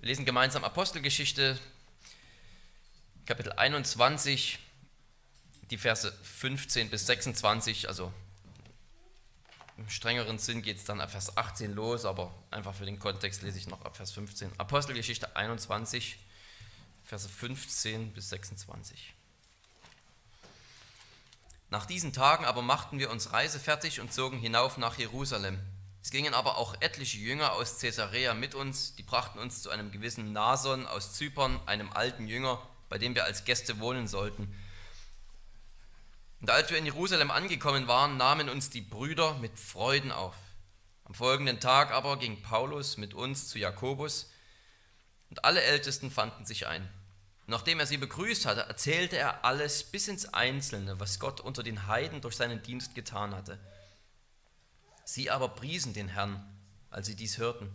Wir lesen gemeinsam Apostelgeschichte, Kapitel 21, die Verse 15 bis 26. Also im strengeren Sinn geht es dann ab Vers 18 los, aber einfach für den Kontext lese ich noch ab Vers 15. Apostelgeschichte 21, Verse 15 bis 26. Nach diesen Tagen aber machten wir uns reisefertig und zogen hinauf nach Jerusalem. Es gingen aber auch etliche Jünger aus Caesarea mit uns, die brachten uns zu einem gewissen Nason aus Zypern, einem alten Jünger, bei dem wir als Gäste wohnen sollten. Und als wir in Jerusalem angekommen waren, nahmen uns die Brüder mit Freuden auf. Am folgenden Tag aber ging Paulus mit uns zu Jakobus, und alle Ältesten fanden sich ein. Nachdem er sie begrüßt hatte, erzählte er alles bis ins Einzelne, was Gott unter den Heiden durch seinen Dienst getan hatte. Sie aber priesen den Herrn, als sie dies hörten.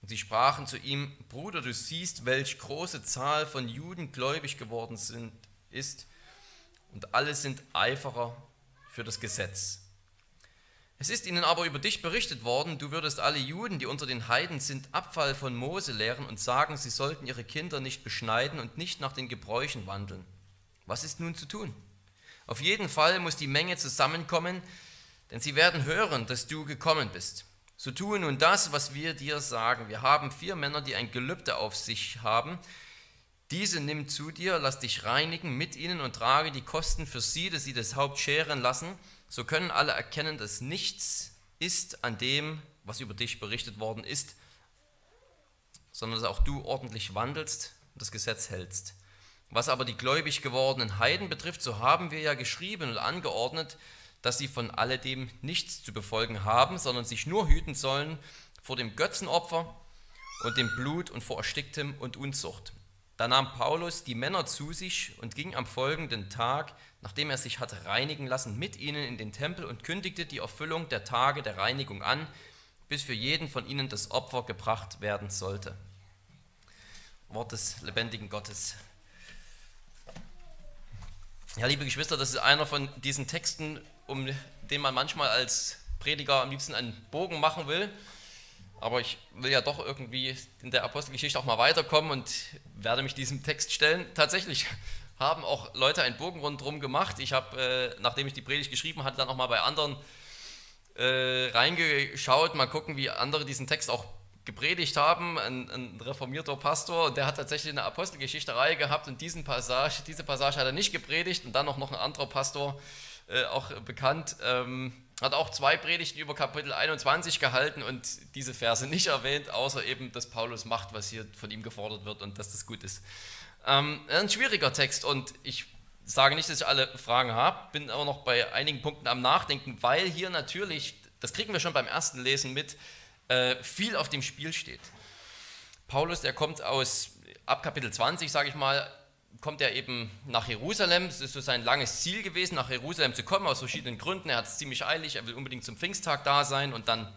Und sie sprachen zu ihm, Bruder, du siehst, welch große Zahl von Juden gläubig geworden sind, ist, und alle sind Eiferer für das Gesetz. Es ist ihnen aber über dich berichtet worden, du würdest alle Juden, die unter den Heiden sind, Abfall von Mose lehren und sagen, sie sollten ihre Kinder nicht beschneiden und nicht nach den Gebräuchen wandeln. Was ist nun zu tun? Auf jeden Fall muss die Menge zusammenkommen, denn sie werden hören, dass du gekommen bist. So tue nun das, was wir dir sagen. Wir haben vier Männer, die ein Gelübde auf sich haben. Diese nimm zu dir, lass dich reinigen mit ihnen und trage die Kosten für sie, dass sie das Haupt scheren lassen so können alle erkennen, dass nichts ist an dem, was über dich berichtet worden ist, sondern dass auch du ordentlich wandelst und das Gesetz hältst. Was aber die gläubig gewordenen Heiden betrifft, so haben wir ja geschrieben und angeordnet, dass sie von alledem nichts zu befolgen haben, sondern sich nur hüten sollen vor dem Götzenopfer und dem Blut und vor Ersticktem und Unzucht. Da nahm Paulus die Männer zu sich und ging am folgenden Tag nachdem er sich hatte reinigen lassen, mit ihnen in den Tempel und kündigte die Erfüllung der Tage der Reinigung an, bis für jeden von ihnen das Opfer gebracht werden sollte. Wort des lebendigen Gottes. Ja, liebe Geschwister, das ist einer von diesen Texten, um den man manchmal als Prediger am liebsten einen Bogen machen will. Aber ich will ja doch irgendwie in der Apostelgeschichte auch mal weiterkommen und werde mich diesem Text stellen. Tatsächlich haben auch Leute einen Bogen rundherum gemacht. Ich habe, äh, nachdem ich die Predigt geschrieben hatte, dann auch mal bei anderen äh, reingeschaut, mal gucken, wie andere diesen Text auch gepredigt haben. Ein, ein reformierter Pastor, der hat tatsächlich eine Apostelgeschichte-Reihe gehabt und diesen Passage, diese Passage hat er nicht gepredigt und dann noch, noch ein anderer Pastor, äh, auch bekannt, ähm, hat auch zwei Predigten über Kapitel 21 gehalten und diese Verse nicht erwähnt, außer eben, dass Paulus macht, was hier von ihm gefordert wird und dass das gut ist. Ähm, ein schwieriger Text und ich sage nicht, dass ich alle Fragen habe, bin aber noch bei einigen Punkten am Nachdenken, weil hier natürlich, das kriegen wir schon beim ersten Lesen mit, äh, viel auf dem Spiel steht. Paulus, der kommt aus, ab Kapitel 20, sage ich mal, kommt er eben nach Jerusalem. Es ist so sein langes Ziel gewesen, nach Jerusalem zu kommen, aus verschiedenen Gründen. Er hat es ziemlich eilig, er will unbedingt zum Pfingsttag da sein und dann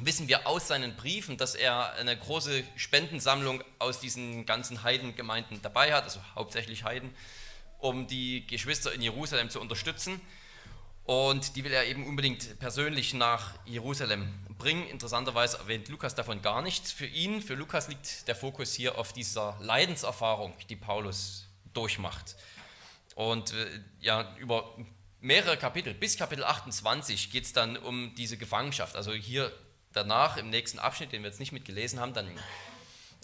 wissen wir aus seinen Briefen, dass er eine große Spendensammlung aus diesen ganzen Heidengemeinden dabei hat, also hauptsächlich Heiden, um die Geschwister in Jerusalem zu unterstützen. Und die will er eben unbedingt persönlich nach Jerusalem bringen. Interessanterweise erwähnt Lukas davon gar nichts. Für ihn, für Lukas liegt der Fokus hier auf dieser Leidenserfahrung, die Paulus durchmacht. Und äh, ja, über mehrere Kapitel, bis Kapitel 28 geht es dann um diese Gefangenschaft. Also hier danach, im nächsten Abschnitt, den wir jetzt nicht mitgelesen haben, dann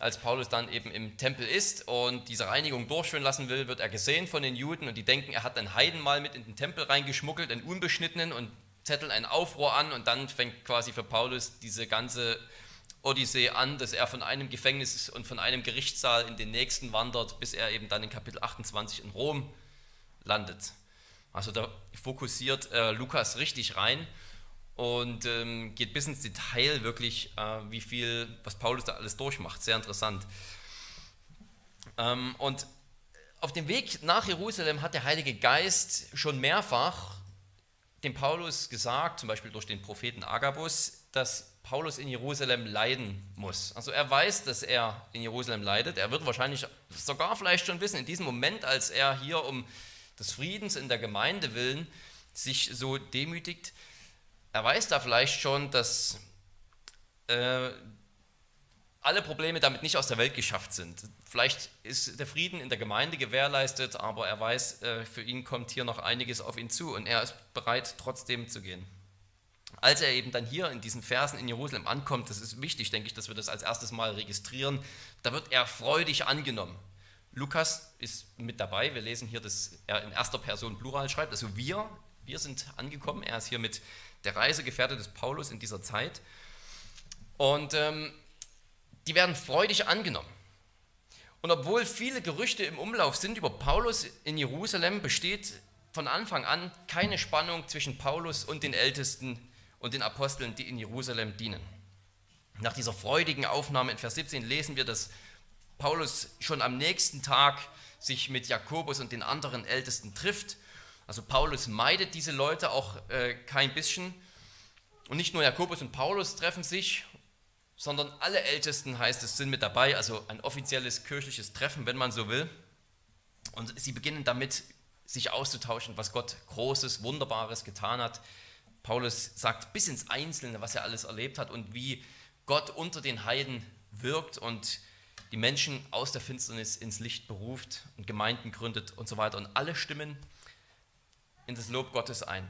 als Paulus dann eben im Tempel ist und diese Reinigung durchführen lassen will, wird er gesehen von den Juden und die denken, er hat einen Heiden mal mit in den Tempel reingeschmuggelt, einen Unbeschnittenen und zetteln einen Aufruhr an und dann fängt quasi für Paulus diese ganze Odyssee an, dass er von einem Gefängnis und von einem Gerichtssaal in den nächsten wandert, bis er eben dann in Kapitel 28 in Rom landet. Also da fokussiert äh, Lukas richtig rein und ähm, geht bis ins Detail wirklich, äh, wie viel, was Paulus da alles durchmacht. Sehr interessant. Ähm, und auf dem Weg nach Jerusalem hat der Heilige Geist schon mehrfach dem Paulus gesagt, zum Beispiel durch den Propheten Agabus, dass Paulus in Jerusalem leiden muss. Also er weiß, dass er in Jerusalem leidet. Er wird wahrscheinlich sogar vielleicht schon wissen, in diesem Moment, als er hier um des Friedens in der Gemeinde willen sich so demütigt, er weiß da vielleicht schon, dass äh, alle Probleme damit nicht aus der Welt geschafft sind. Vielleicht ist der Frieden in der Gemeinde gewährleistet, aber er weiß, äh, für ihn kommt hier noch einiges auf ihn zu und er ist bereit, trotzdem zu gehen. Als er eben dann hier in diesen Versen in Jerusalem ankommt, das ist wichtig, denke ich, dass wir das als erstes Mal registrieren, da wird er freudig angenommen. Lukas ist mit dabei, wir lesen hier, dass er in erster Person Plural schreibt, also wir, wir sind angekommen, er ist hier mit der Reisegefährte des Paulus in dieser Zeit und ähm, die werden freudig angenommen. Und obwohl viele Gerüchte im Umlauf sind über Paulus in Jerusalem, besteht von Anfang an keine Spannung zwischen Paulus und den Ältesten und den Aposteln, die in Jerusalem dienen. Nach dieser freudigen Aufnahme in Vers 17 lesen wir, dass Paulus schon am nächsten Tag sich mit Jakobus und den anderen Ältesten trifft. Also Paulus meidet diese Leute auch äh, kein bisschen. Und nicht nur Jakobus und Paulus treffen sich, sondern alle Ältesten, heißt es, sind mit dabei, also ein offizielles kirchliches Treffen, wenn man so will. Und sie beginnen damit, sich auszutauschen, was Gott Großes, Wunderbares getan hat. Paulus sagt bis ins Einzelne, was er alles erlebt hat und wie Gott unter den Heiden wirkt und die Menschen aus der Finsternis ins Licht beruft und Gemeinden gründet und so weiter. Und alle stimmen in das Lob Gottes ein.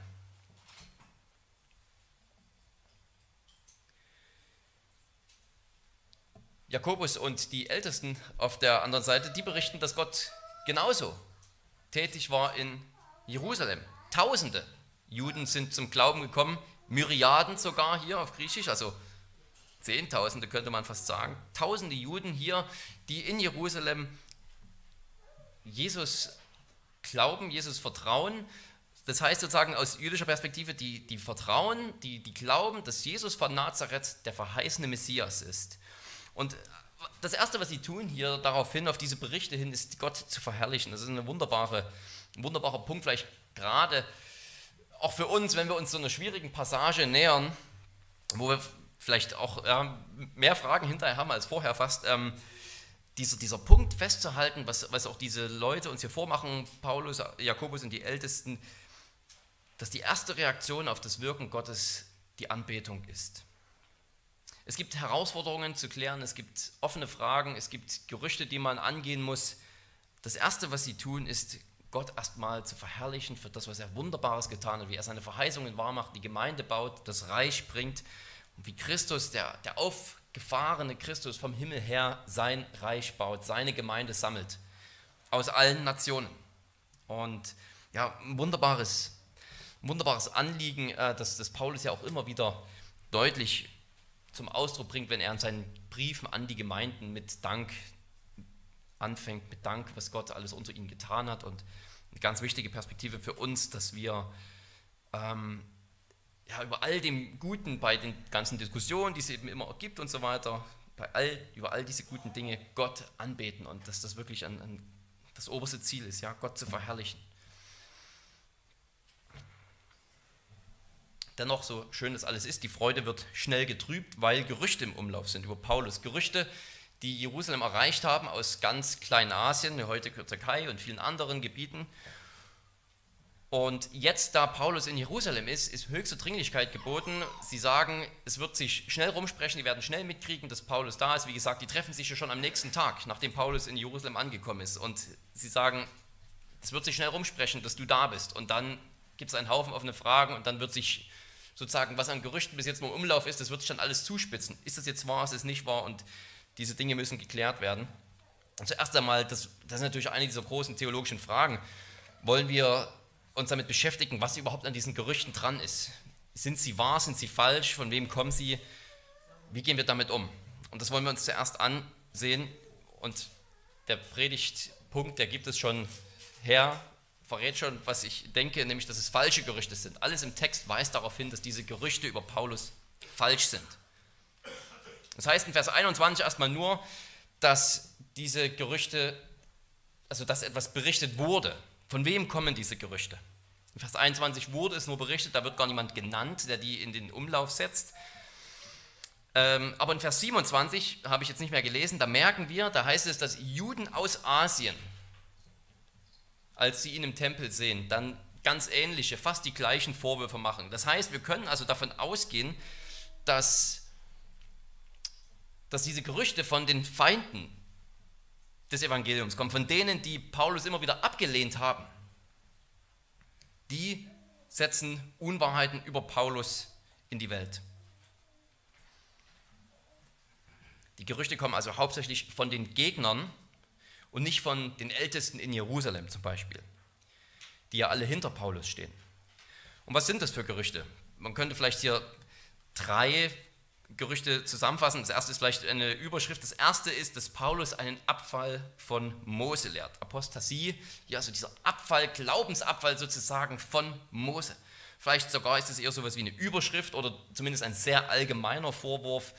Jakobus und die Ältesten auf der anderen Seite, die berichten, dass Gott genauso tätig war in Jerusalem. Tausende Juden sind zum Glauben gekommen, Myriaden sogar hier auf Griechisch, also Zehntausende könnte man fast sagen. Tausende Juden hier, die in Jerusalem Jesus glauben, Jesus vertrauen. Das heißt sozusagen aus jüdischer Perspektive, die, die vertrauen, die, die glauben, dass Jesus von Nazareth der verheißene Messias ist. Und das Erste, was sie tun hier darauf hin, auf diese Berichte hin, ist Gott zu verherrlichen. Das ist eine wunderbare, ein wunderbarer Punkt, vielleicht gerade auch für uns, wenn wir uns so einer schwierigen Passage nähern, wo wir vielleicht auch ja, mehr Fragen hinterher haben als vorher fast, ähm, dieser, dieser Punkt festzuhalten, was, was auch diese Leute uns hier vormachen, Paulus, Jakobus und die Ältesten, dass die erste Reaktion auf das Wirken Gottes die Anbetung ist. Es gibt Herausforderungen zu klären, es gibt offene Fragen, es gibt Gerüchte, die man angehen muss. Das Erste, was sie tun, ist, Gott erstmal zu verherrlichen für das, was er Wunderbares getan hat, wie er seine Verheißungen wahrmacht, die Gemeinde baut, das Reich bringt und wie Christus, der, der aufgefahrene Christus vom Himmel her sein Reich baut, seine Gemeinde sammelt aus allen Nationen. Und ja, ein wunderbares, ein wunderbares Anliegen, äh, das, das Paulus ja auch immer wieder deutlich zum Ausdruck bringt, wenn er in seinen Briefen an die Gemeinden mit Dank anfängt, mit Dank, was Gott alles unter ihnen getan hat. Und eine ganz wichtige Perspektive für uns, dass wir ähm, ja, über all dem Guten bei den ganzen Diskussionen, die es eben immer gibt und so weiter, bei all, über all diese guten Dinge Gott anbeten und dass das wirklich ein, ein, das oberste Ziel ist, ja, Gott zu verherrlichen. Dennoch, so schön das alles ist, die Freude wird schnell getrübt, weil Gerüchte im Umlauf sind über Paulus. Gerüchte, die Jerusalem erreicht haben aus ganz Kleinasien, heute Türkei und vielen anderen Gebieten. Und jetzt, da Paulus in Jerusalem ist, ist höchste Dringlichkeit geboten. Sie sagen, es wird sich schnell rumsprechen, die werden schnell mitkriegen, dass Paulus da ist. Wie gesagt, die treffen sich ja schon am nächsten Tag, nachdem Paulus in Jerusalem angekommen ist. Und sie sagen, es wird sich schnell rumsprechen, dass du da bist. Und dann gibt es einen Haufen offene Fragen und dann wird sich sozusagen, was an Gerüchten bis jetzt nur im Umlauf ist, das wird sich dann alles zuspitzen. Ist das jetzt wahr, ist es nicht wahr? Und diese Dinge müssen geklärt werden. Und zuerst einmal, das, das ist natürlich eine dieser großen theologischen Fragen, wollen wir uns damit beschäftigen, was überhaupt an diesen Gerüchten dran ist. Sind sie wahr, sind sie falsch, von wem kommen sie, wie gehen wir damit um? Und das wollen wir uns zuerst ansehen und der Predigtpunkt, der gibt es schon her verrät schon, was ich denke, nämlich, dass es falsche Gerüchte sind. Alles im Text weist darauf hin, dass diese Gerüchte über Paulus falsch sind. Das heißt in Vers 21 erstmal nur, dass diese Gerüchte, also dass etwas berichtet wurde. Von wem kommen diese Gerüchte? In Vers 21 wurde es nur berichtet, da wird gar niemand genannt, der die in den Umlauf setzt. Ähm, aber in Vers 27 habe ich jetzt nicht mehr gelesen, da merken wir, da heißt es, dass Juden aus Asien, als sie ihn im Tempel sehen, dann ganz ähnliche, fast die gleichen Vorwürfe machen. Das heißt, wir können also davon ausgehen, dass dass diese Gerüchte von den Feinden des Evangeliums kommen, von denen, die Paulus immer wieder abgelehnt haben, die setzen Unwahrheiten über Paulus in die Welt. Die Gerüchte kommen also hauptsächlich von den Gegnern und nicht von den Ältesten in Jerusalem zum Beispiel, die ja alle hinter Paulus stehen. Und was sind das für Gerüchte? Man könnte vielleicht hier drei Gerüchte zusammenfassen. Das erste ist vielleicht eine Überschrift. Das erste ist, dass Paulus einen Abfall von Mose lehrt. Apostasie, ja, also dieser Abfall, Glaubensabfall sozusagen von Mose. Vielleicht sogar ist es eher so etwas wie eine Überschrift oder zumindest ein sehr allgemeiner Vorwurf,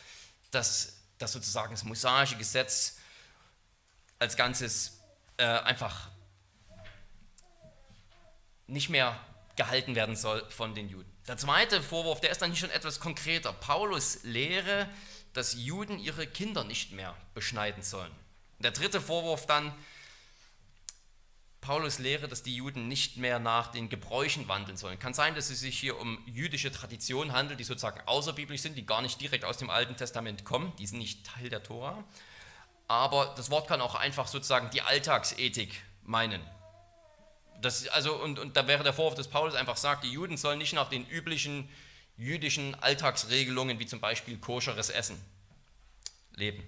dass, dass sozusagen das mosaische Gesetz als Ganzes äh, einfach nicht mehr gehalten werden soll von den Juden. Der zweite Vorwurf, der ist dann schon etwas konkreter. Paulus lehre, dass Juden ihre Kinder nicht mehr beschneiden sollen. Der dritte Vorwurf dann, Paulus lehre, dass die Juden nicht mehr nach den Gebräuchen wandeln sollen. Kann sein, dass es sich hier um jüdische Traditionen handelt, die sozusagen außerbiblisch sind, die gar nicht direkt aus dem Alten Testament kommen, die sind nicht Teil der Tora. Aber das Wort kann auch einfach sozusagen die Alltagsethik meinen. Das, also, und, und da wäre der Vorwurf, dass Paulus einfach sagt, die Juden sollen nicht nach den üblichen jüdischen Alltagsregelungen, wie zum Beispiel koscheres Essen, leben.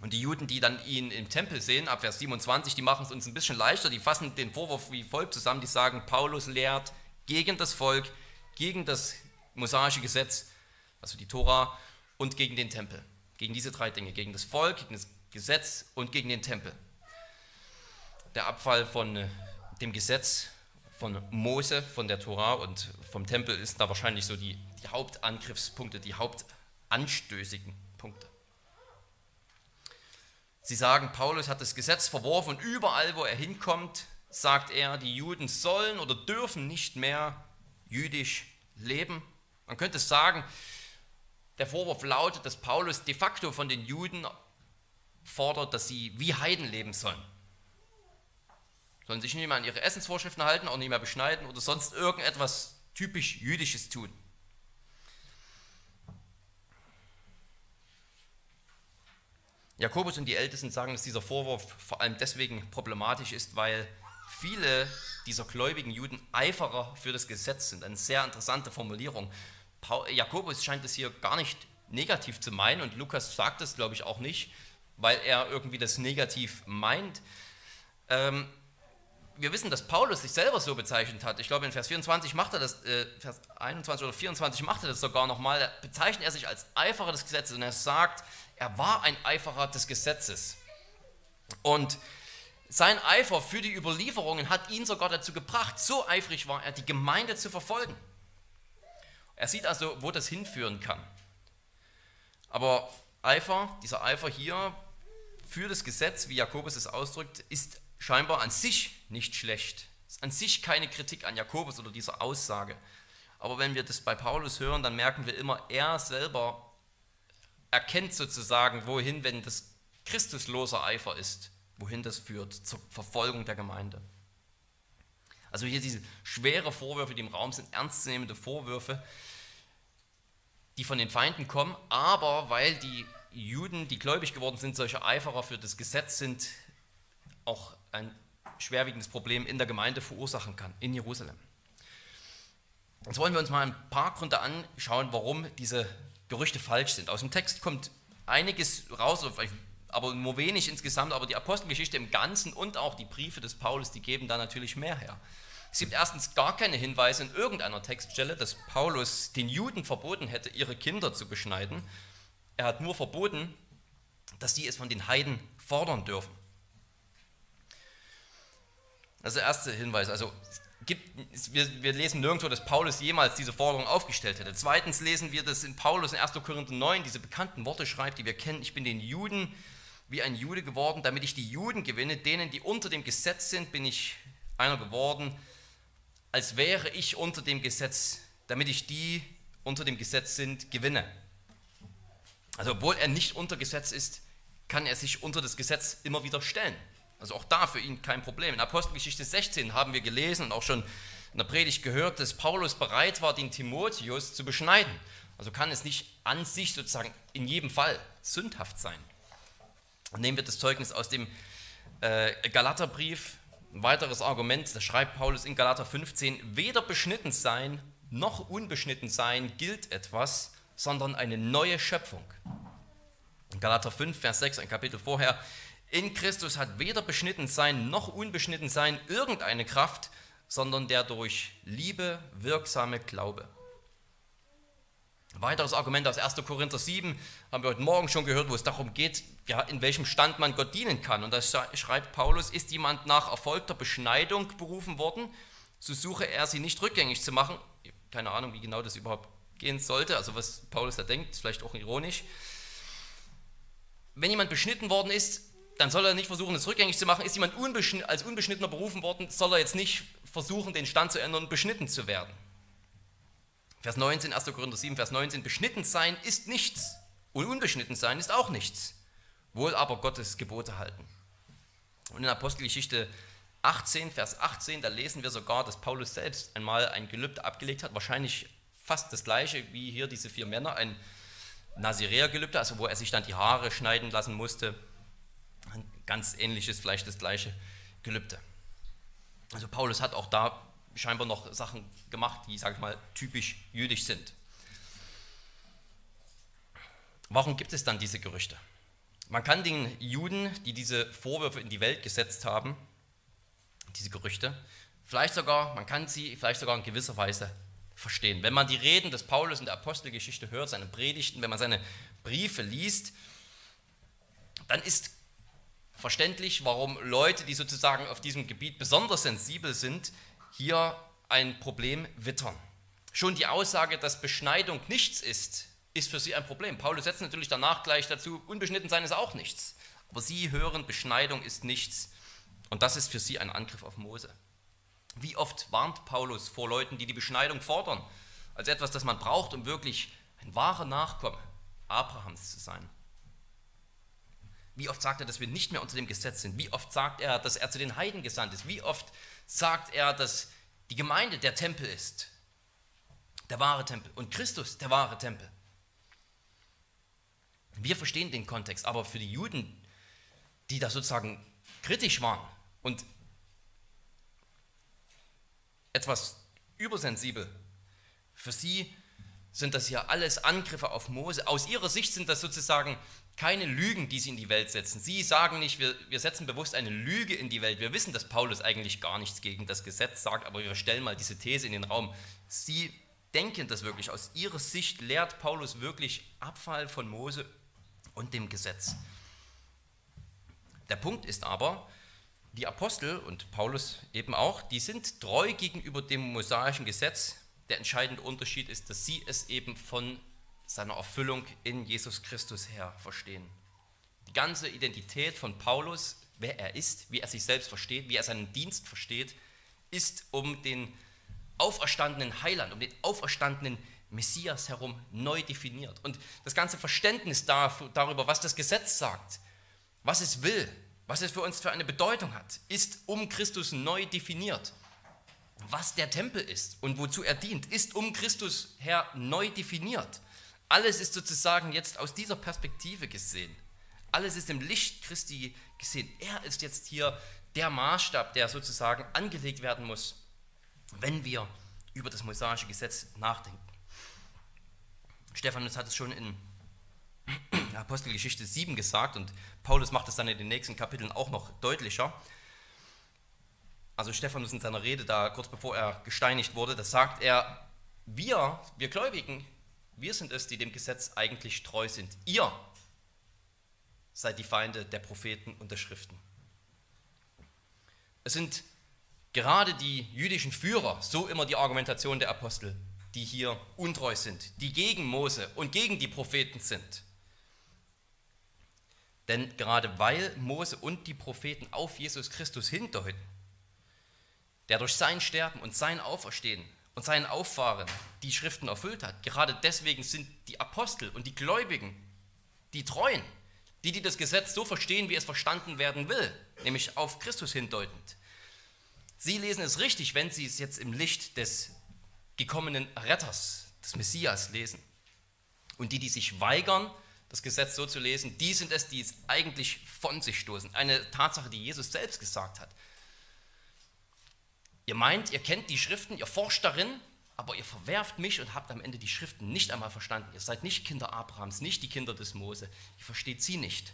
Und die Juden, die dann ihn im Tempel sehen, ab Vers 27, die machen es uns ein bisschen leichter, die fassen den Vorwurf wie folgt zusammen, die sagen, Paulus lehrt gegen das Volk, gegen das mosaische Gesetz, also die Tora, und gegen den Tempel. Gegen diese drei Dinge, gegen das Volk, gegen das Gesetz und gegen den Tempel. Der Abfall von äh, dem Gesetz von Mose, von der Tora und vom Tempel ist da wahrscheinlich so die, die Hauptangriffspunkte, die hauptanstößigen Punkte. Sie sagen, Paulus hat das Gesetz verworfen und überall, wo er hinkommt, sagt er, die Juden sollen oder dürfen nicht mehr jüdisch leben. Man könnte sagen, der Vorwurf lautet, dass Paulus de facto von den Juden fordert, dass sie wie Heiden leben sollen sollen sich nicht mehr an ihre Essensvorschriften halten, auch nicht mehr beschneiden oder sonst irgendetwas typisch Jüdisches tun. Jakobus und die Ältesten sagen, dass dieser Vorwurf vor allem deswegen problematisch ist, weil viele dieser gläubigen Juden Eiferer für das Gesetz sind. Eine sehr interessante Formulierung. Jakobus scheint es hier gar nicht negativ zu meinen und Lukas sagt es, glaube ich, auch nicht, weil er irgendwie das negativ meint. Ähm, wir wissen, dass Paulus sich selber so bezeichnet hat. Ich glaube, in Vers 24 macht er das, äh, Vers 21 oder 24 macht er das sogar nochmal. Da bezeichnet er sich als Eiferer des Gesetzes und er sagt, er war ein Eiferer des Gesetzes. Und sein Eifer für die Überlieferungen hat ihn sogar dazu gebracht, so eifrig war er, die Gemeinde zu verfolgen. Er sieht also, wo das hinführen kann. Aber Eifer, dieser Eifer hier für das Gesetz, wie Jakobus es ausdrückt, ist scheinbar an sich nicht schlecht. Es ist an sich keine Kritik an Jakobus oder dieser Aussage. Aber wenn wir das bei Paulus hören, dann merken wir immer, er selber erkennt sozusagen, wohin, wenn das christusloser Eifer ist, wohin das führt, zur Verfolgung der Gemeinde. Also hier diese schwere Vorwürfe, die im Raum sind, ernstzunehmende Vorwürfe, die von den Feinden kommen, aber weil die Juden, die gläubig geworden sind, solche Eiferer für das Gesetz sind, auch ein schwerwiegendes Problem in der Gemeinde verursachen kann, in Jerusalem. Jetzt wollen wir uns mal ein paar Gründe anschauen, warum diese Gerüchte falsch sind. Aus dem Text kommt einiges raus, aber nur wenig insgesamt, aber die Apostelgeschichte im Ganzen und auch die Briefe des Paulus, die geben da natürlich mehr her. Es gibt erstens gar keine Hinweise in irgendeiner Textstelle, dass Paulus den Juden verboten hätte, ihre Kinder zu beschneiden. Er hat nur verboten, dass sie es von den Heiden fordern dürfen. Das ist der erste Hinweis. Also gibt, wir, wir, lesen nirgendwo, dass Paulus jemals diese Forderung aufgestellt hätte. Zweitens lesen wir, dass in Paulus in 1. Korinther 9 diese bekannten Worte schreibt, die wir kennen. Ich bin den Juden wie ein Jude geworden, damit ich die Juden gewinne. Denen, die unter dem Gesetz sind, bin ich einer geworden, als wäre ich unter dem Gesetz, damit ich die unter dem Gesetz sind, gewinne. Also obwohl er nicht unter Gesetz ist, kann er sich unter das Gesetz immer wieder stellen. Also auch da für ihn kein Problem. In Apostelgeschichte 16 haben wir gelesen und auch schon in der Predigt gehört, dass Paulus bereit war, den Timotheus zu beschneiden. Also kann es nicht an sich sozusagen in jedem Fall sündhaft sein. Nehmen wir das Zeugnis aus dem äh, Galaterbrief, ein weiteres Argument, da schreibt Paulus in Galater 15, weder beschnitten sein noch unbeschnitten sein gilt etwas, sondern eine neue Schöpfung. In Galater 5, Vers 6, ein Kapitel vorher, in Christus hat weder beschnitten sein noch unbeschnitten sein irgendeine Kraft, sondern der durch Liebe wirksame Glaube. Ein weiteres Argument aus 1. Korinther 7 haben wir heute Morgen schon gehört, wo es darum geht, ja, in welchem Stand man Gott dienen kann. Und da schreibt Paulus, ist jemand nach erfolgter Beschneidung berufen worden, so suche er sie nicht rückgängig zu machen. Keine Ahnung, wie genau das überhaupt gehen sollte, also was Paulus da denkt, ist vielleicht auch ironisch. Wenn jemand beschnitten worden ist, dann soll er nicht versuchen, es rückgängig zu machen. Ist jemand unbeschn als Unbeschnittener berufen worden, soll er jetzt nicht versuchen, den Stand zu ändern, beschnitten zu werden. Vers 19, 1. Korinther 7, Vers 19, beschnitten sein ist nichts und unbeschnitten sein ist auch nichts, wohl aber Gottes Gebote halten. Und in Apostelgeschichte 18, Vers 18, da lesen wir sogar, dass Paulus selbst einmal ein Gelübde abgelegt hat, wahrscheinlich fast das gleiche wie hier diese vier Männer, ein Naziräer-Gelübde, also wo er sich dann die Haare schneiden lassen musste. Ganz ähnliches, vielleicht das gleiche Gelübde. Also Paulus hat auch da scheinbar noch Sachen gemacht, die, sage ich mal, typisch jüdisch sind. Warum gibt es dann diese Gerüchte? Man kann den Juden, die diese Vorwürfe in die Welt gesetzt haben, diese Gerüchte, vielleicht sogar, man kann sie vielleicht sogar in gewisser Weise verstehen. Wenn man die Reden des Paulus in der Apostelgeschichte hört, seine Predigten, wenn man seine Briefe liest, dann ist verständlich, warum Leute, die sozusagen auf diesem Gebiet besonders sensibel sind, hier ein Problem wittern. Schon die Aussage, dass Beschneidung nichts ist, ist für sie ein Problem. Paulus setzt natürlich danach gleich dazu, unbeschnitten sein ist auch nichts. Aber sie hören, Beschneidung ist nichts. Und das ist für sie ein Angriff auf Mose. Wie oft warnt Paulus vor Leuten, die die Beschneidung fordern, als etwas, das man braucht, um wirklich ein wahrer Nachkomme Abrahams zu sein. Wie oft sagt er, dass wir nicht mehr unter dem Gesetz sind? Wie oft sagt er, dass er zu den Heiden gesandt ist? Wie oft sagt er, dass die Gemeinde der Tempel ist? Der wahre Tempel. Und Christus der wahre Tempel. Wir verstehen den Kontext, aber für die Juden, die da sozusagen kritisch waren und etwas übersensibel. Für sie sind das ja alles Angriffe auf Mose. Aus ihrer Sicht sind das sozusagen keine Lügen, die sie in die Welt setzen. Sie sagen nicht, wir, wir setzen bewusst eine Lüge in die Welt. Wir wissen, dass Paulus eigentlich gar nichts gegen das Gesetz sagt, aber wir stellen mal diese These in den Raum. Sie denken das wirklich. Aus ihrer Sicht lehrt Paulus wirklich Abfall von Mose und dem Gesetz. Der Punkt ist aber, die Apostel und Paulus eben auch, die sind treu gegenüber dem mosaischen Gesetz. Der entscheidende Unterschied ist, dass sie es eben von seiner Erfüllung in Jesus Christus her verstehen. Die ganze Identität von Paulus, wer er ist, wie er sich selbst versteht, wie er seinen Dienst versteht, ist um den auferstandenen Heiland, um den auferstandenen Messias herum neu definiert. Und das ganze Verständnis darüber, was das Gesetz sagt, was es will, was es für uns für eine Bedeutung hat, ist um Christus neu definiert. Was der Tempel ist und wozu er dient, ist um Christus her neu definiert. Alles ist sozusagen jetzt aus dieser Perspektive gesehen. Alles ist im Licht Christi gesehen. Er ist jetzt hier der Maßstab, der sozusagen angelegt werden muss, wenn wir über das mosaische Gesetz nachdenken. Stephanus hat es schon in Apostelgeschichte 7 gesagt und Paulus macht es dann in den nächsten Kapiteln auch noch deutlicher. Also Stephanus in seiner Rede da kurz bevor er gesteinigt wurde, da sagt er, wir, wir Gläubigen, wir sind es, die dem Gesetz eigentlich treu sind. Ihr seid die Feinde der Propheten und der Schriften. Es sind gerade die jüdischen Führer, so immer die Argumentation der Apostel, die hier untreu sind, die gegen Mose und gegen die Propheten sind. Denn gerade weil Mose und die Propheten auf Jesus Christus hindeuten, der durch sein Sterben und sein Auferstehen und sein Auffahren die Schriften erfüllt hat, gerade deswegen sind die Apostel und die Gläubigen, die Treuen, die, die das Gesetz so verstehen, wie es verstanden werden will, nämlich auf Christus hindeutend. Sie lesen es richtig, wenn sie es jetzt im Licht des gekommenen Retters, des Messias lesen. Und die, die sich weigern, das Gesetz so zu lesen, die sind es, die es eigentlich von sich stoßen. Eine Tatsache, die Jesus selbst gesagt hat. Ihr meint, ihr kennt die Schriften, ihr forscht darin, aber ihr verwerft mich und habt am Ende die Schriften nicht einmal verstanden. Ihr seid nicht Kinder Abrahams, nicht die Kinder des Mose. Ihr versteht sie nicht,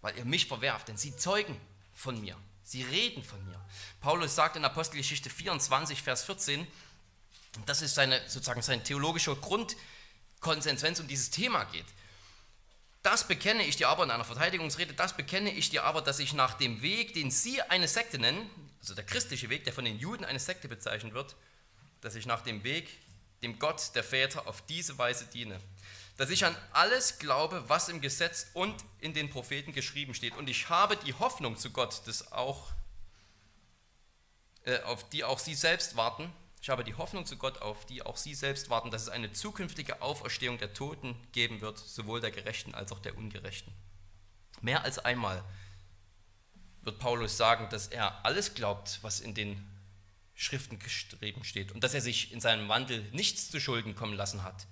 weil ihr mich verwerft, denn sie zeugen von mir. Sie reden von mir. Paulus sagt in Apostelgeschichte 24, Vers 14, das ist seine, sozusagen sein theologischer Grundkonsens, wenn es um dieses Thema geht. Das bekenne ich dir aber in einer Verteidigungsrede, das bekenne ich dir aber, dass ich nach dem Weg, den sie eine Sekte nennen, also der christliche Weg, der von den Juden eine Sekte bezeichnet wird, dass ich nach dem Weg, dem Gott der Väter auf diese Weise diene. Dass ich an alles glaube, was im Gesetz und in den Propheten geschrieben steht. Und ich habe die Hoffnung zu Gott, dass auch, äh, auf die auch sie selbst warten, ich habe die Hoffnung zu Gott, auf die auch Sie selbst warten, dass es eine zukünftige Auferstehung der Toten geben wird, sowohl der Gerechten als auch der Ungerechten. Mehr als einmal wird Paulus sagen, dass er alles glaubt, was in den Schriften geschrieben steht und dass er sich in seinem Wandel nichts zu Schulden kommen lassen hat.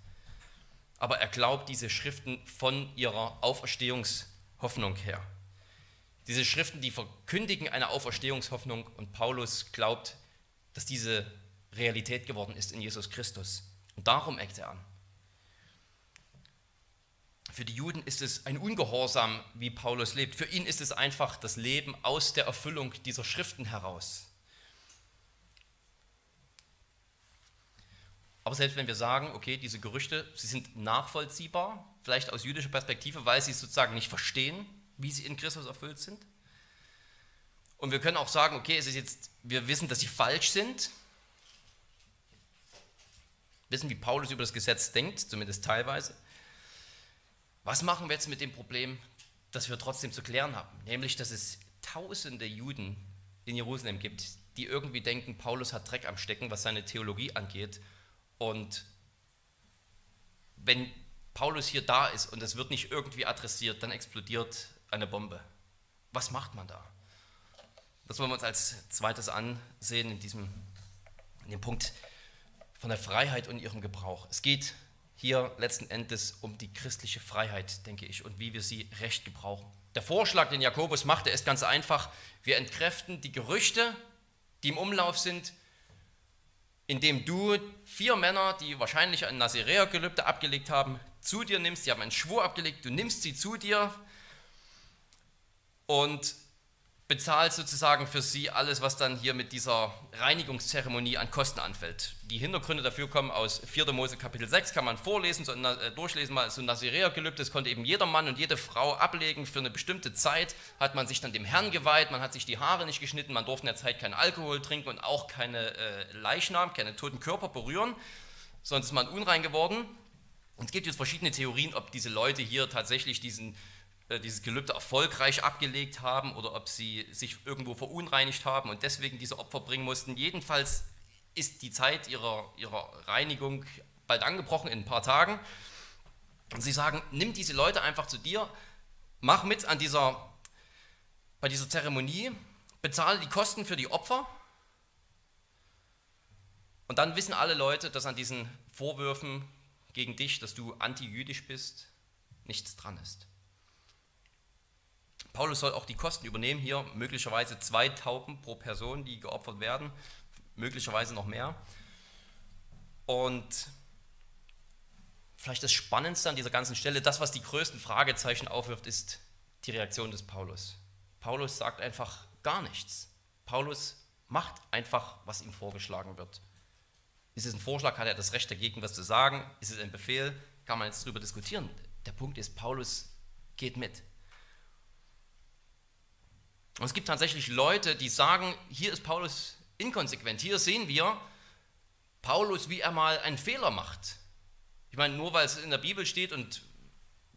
Aber er glaubt diese Schriften von ihrer Auferstehungshoffnung her. Diese Schriften, die verkündigen eine Auferstehungshoffnung und Paulus glaubt, dass diese Realität geworden ist in Jesus Christus. Und darum eckt er an. Für die Juden ist es ein Ungehorsam, wie Paulus lebt. Für ihn ist es einfach das Leben aus der Erfüllung dieser Schriften heraus. Aber selbst wenn wir sagen, okay, diese Gerüchte, sie sind nachvollziehbar, vielleicht aus jüdischer Perspektive, weil sie sozusagen nicht verstehen, wie sie in Christus erfüllt sind. Und wir können auch sagen, okay, es ist jetzt, wir wissen, dass sie falsch sind, wissen, wie Paulus über das Gesetz denkt, zumindest teilweise. Was machen wir jetzt mit dem Problem, das wir trotzdem zu klären haben? Nämlich, dass es tausende Juden in Jerusalem gibt, die irgendwie denken, Paulus hat Dreck am Stecken, was seine Theologie angeht. Und wenn Paulus hier da ist und es wird nicht irgendwie adressiert, dann explodiert eine Bombe. Was macht man da? Das wollen wir uns als zweites ansehen in diesem in dem Punkt von der Freiheit und ihrem Gebrauch. Es geht hier letzten Endes um die christliche Freiheit, denke ich, und wie wir sie recht gebrauchen. Der Vorschlag, den Jakobus machte, ist ganz einfach. Wir entkräften die Gerüchte, die im Umlauf sind, indem du vier Männer, die wahrscheinlich ein Nazirea-Gelübde abgelegt haben, zu dir nimmst. Sie haben einen Schwur abgelegt, du nimmst sie zu dir und bezahlt sozusagen für sie alles, was dann hier mit dieser Reinigungszeremonie an Kosten anfällt. Die Hintergründe dafür kommen aus 4. Mose Kapitel 6, kann man vorlesen, so, äh, durchlesen, mal so ein Nazirea-Gelübde, das konnte eben jeder Mann und jede Frau ablegen für eine bestimmte Zeit, hat man sich dann dem Herrn geweiht, man hat sich die Haare nicht geschnitten, man durfte in der Zeit keinen Alkohol trinken und auch keine äh, Leichnam, keine toten Körper berühren, sonst ist man unrein geworden. Und es gibt jetzt verschiedene Theorien, ob diese Leute hier tatsächlich diesen dieses Gelübde erfolgreich abgelegt haben oder ob sie sich irgendwo verunreinigt haben und deswegen diese Opfer bringen mussten. Jedenfalls ist die Zeit ihrer, ihrer Reinigung bald angebrochen in ein paar Tagen. Und sie sagen, nimm diese Leute einfach zu dir, mach mit an dieser, bei dieser Zeremonie, bezahle die Kosten für die Opfer. Und dann wissen alle Leute, dass an diesen Vorwürfen gegen dich, dass du antijüdisch bist, nichts dran ist. Paulus soll auch die Kosten übernehmen, hier möglicherweise zwei Tauben pro Person, die geopfert werden, möglicherweise noch mehr. Und vielleicht das Spannendste an dieser ganzen Stelle, das, was die größten Fragezeichen aufwirft, ist die Reaktion des Paulus. Paulus sagt einfach gar nichts. Paulus macht einfach, was ihm vorgeschlagen wird. Ist es ein Vorschlag, hat er das Recht dagegen, was zu sagen? Ist es ein Befehl? Kann man jetzt darüber diskutieren. Der Punkt ist, Paulus geht mit. Und es gibt tatsächlich Leute, die sagen, hier ist Paulus inkonsequent. Hier sehen wir Paulus, wie er mal einen Fehler macht. Ich meine, nur weil es in der Bibel steht und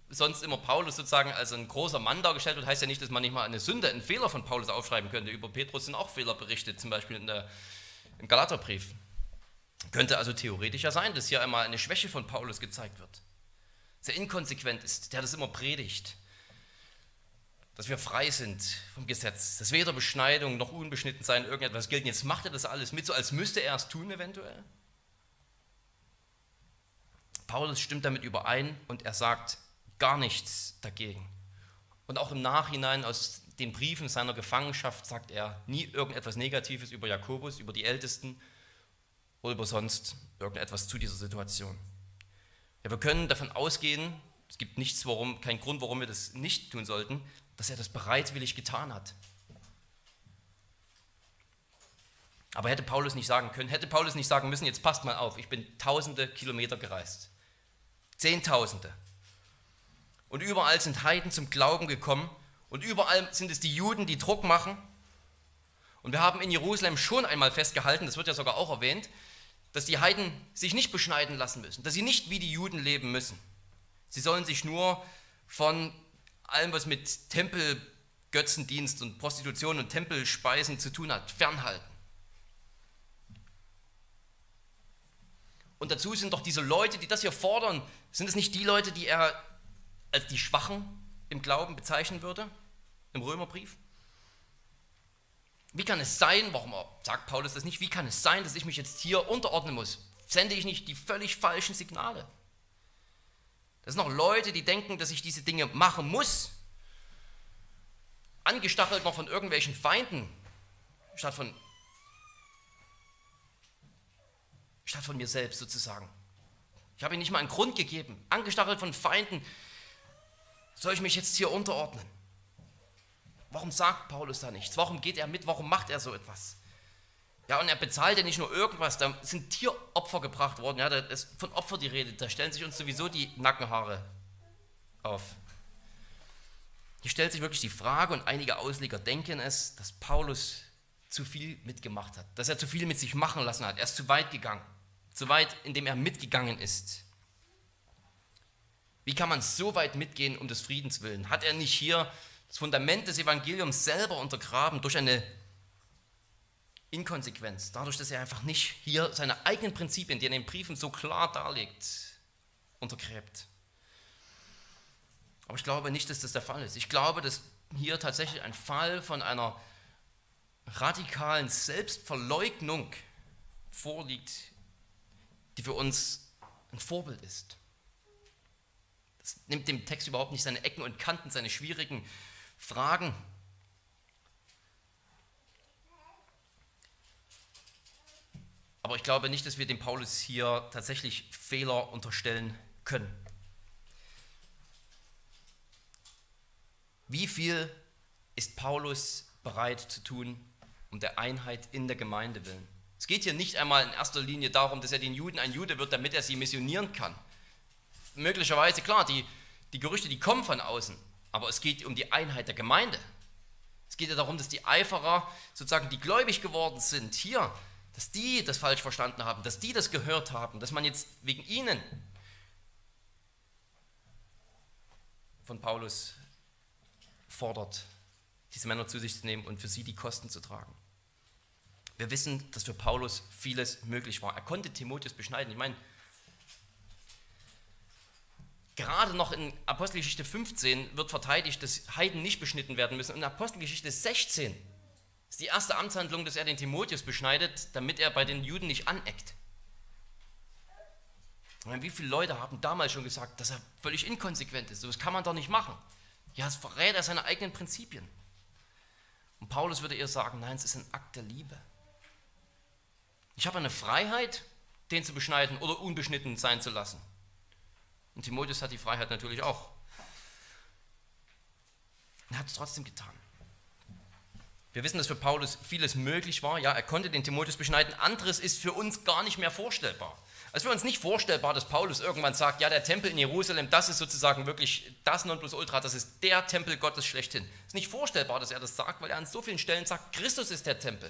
sonst immer Paulus sozusagen als ein großer Mann dargestellt wird, heißt ja nicht, dass man nicht mal eine Sünde, einen Fehler von Paulus aufschreiben könnte. Über Petrus sind auch Fehler berichtet, zum Beispiel in der, im Galaterbrief. Könnte also theoretisch ja sein, dass hier einmal eine Schwäche von Paulus gezeigt wird. Er inkonsequent ist, der das immer predigt dass wir frei sind vom Gesetz, dass weder Beschneidung noch Unbeschnitten sein irgendetwas gilt. Jetzt macht er das alles mit, so als müsste er es tun eventuell. Paulus stimmt damit überein und er sagt gar nichts dagegen. Und auch im Nachhinein aus den Briefen seiner Gefangenschaft sagt er nie irgendetwas Negatives über Jakobus, über die Ältesten oder über sonst irgendetwas zu dieser Situation. Ja, wir können davon ausgehen, es gibt nichts, warum, keinen Grund, warum wir das nicht tun sollten, dass er das bereitwillig getan hat. Aber hätte Paulus nicht sagen können, hätte Paulus nicht sagen müssen, jetzt passt mal auf, ich bin tausende Kilometer gereist. Zehntausende. Und überall sind Heiden zum Glauben gekommen und überall sind es die Juden, die Druck machen. Und wir haben in Jerusalem schon einmal festgehalten, das wird ja sogar auch erwähnt, dass die Heiden sich nicht beschneiden lassen müssen, dass sie nicht wie die Juden leben müssen. Sie sollen sich nur von allem, was mit Tempelgötzendienst und Prostitution und Tempelspeisen zu tun hat, fernhalten. Und dazu sind doch diese Leute, die das hier fordern, sind es nicht die Leute, die er als die Schwachen im Glauben bezeichnen würde, im Römerbrief? Wie kann es sein, warum sagt Paulus das nicht, wie kann es sein, dass ich mich jetzt hier unterordnen muss? Sende ich nicht die völlig falschen Signale? Das sind noch Leute, die denken, dass ich diese Dinge machen muss, angestachelt noch von irgendwelchen Feinden, statt von, statt von mir selbst sozusagen. Ich habe ihnen nicht mal einen Grund gegeben, angestachelt von Feinden, soll ich mich jetzt hier unterordnen? Warum sagt Paulus da nichts? Warum geht er mit? Warum macht er so etwas? Ja, und er bezahlt ja nicht nur irgendwas, da sind Tieropfer gebracht worden. Ja, da ist von Opfer die Rede, da stellen sich uns sowieso die Nackenhaare auf. Hier stellt sich wirklich die Frage, und einige Ausleger denken es, dass Paulus zu viel mitgemacht hat, dass er zu viel mit sich machen lassen hat. Er ist zu weit gegangen, zu weit, indem er mitgegangen ist. Wie kann man so weit mitgehen um des Friedens willen? Hat er nicht hier das Fundament des Evangeliums selber untergraben durch eine Inkonsequenz, dadurch, dass er einfach nicht hier seine eigenen Prinzipien, die er in den Briefen so klar darlegt, untergräbt. Aber ich glaube nicht, dass das der Fall ist. Ich glaube, dass hier tatsächlich ein Fall von einer radikalen Selbstverleugnung vorliegt, die für uns ein Vorbild ist. Das nimmt dem Text überhaupt nicht seine Ecken und Kanten, seine schwierigen Fragen Aber ich glaube nicht, dass wir dem Paulus hier tatsächlich Fehler unterstellen können. Wie viel ist Paulus bereit zu tun um der Einheit in der Gemeinde willen? Es geht hier nicht einmal in erster Linie darum, dass er den Juden ein Jude wird, damit er sie missionieren kann. Möglicherweise, klar, die, die Gerüchte, die kommen von außen, aber es geht um die Einheit der Gemeinde. Es geht ja darum, dass die Eiferer, sozusagen, die gläubig geworden sind, hier dass die das falsch verstanden haben, dass die das gehört haben, dass man jetzt wegen ihnen von Paulus fordert, diese Männer zu sich zu nehmen und für sie die Kosten zu tragen. Wir wissen, dass für Paulus vieles möglich war. Er konnte Timotheus beschneiden. Ich meine, gerade noch in Apostelgeschichte 15 wird verteidigt, dass Heiden nicht beschnitten werden müssen. Und in Apostelgeschichte 16 ist die erste Amtshandlung, dass er den Timotheus beschneidet, damit er bei den Juden nicht aneckt. Meine, wie viele Leute haben damals schon gesagt, dass er völlig inkonsequent ist? So das kann man doch nicht machen. Ja, es verrät er seine eigenen Prinzipien. Und Paulus würde eher sagen, nein, es ist ein Akt der Liebe. Ich habe eine Freiheit, den zu beschneiden oder unbeschnitten sein zu lassen. Und Timotheus hat die Freiheit natürlich auch. Er hat es trotzdem getan. Wir wissen, dass für Paulus vieles möglich war. Ja, er konnte den Timotheus beschneiden. Anderes ist für uns gar nicht mehr vorstellbar. Es ist für uns nicht vorstellbar, dass Paulus irgendwann sagt, ja, der Tempel in Jerusalem, das ist sozusagen wirklich das Nonplusultra, das ist der Tempel Gottes schlechthin. Es ist nicht vorstellbar, dass er das sagt, weil er an so vielen Stellen sagt, Christus ist der Tempel.